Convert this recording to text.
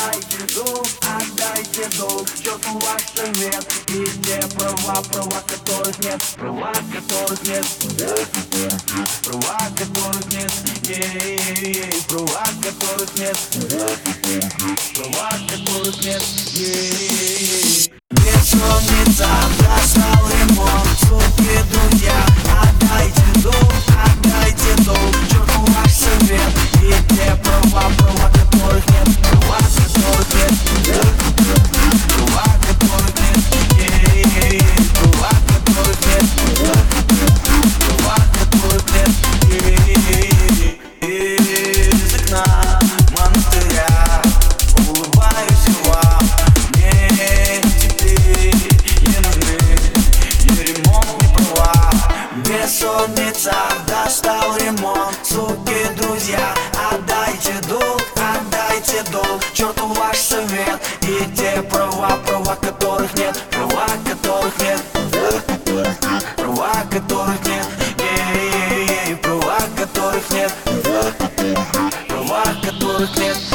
Отдайте дух, отдайте дух, счет у вас нет И те права, права которых нет, права которых нет Права которых нет, ей, права которых нет Права которых нет, ей Бессонница задница достал ремонт. Суки, друзья, отдайте долг, отдайте долг. Черту ваш совет. И те права, права которых нет. Права которых нет. Права которых нет. Права которых нет. Права которых нет.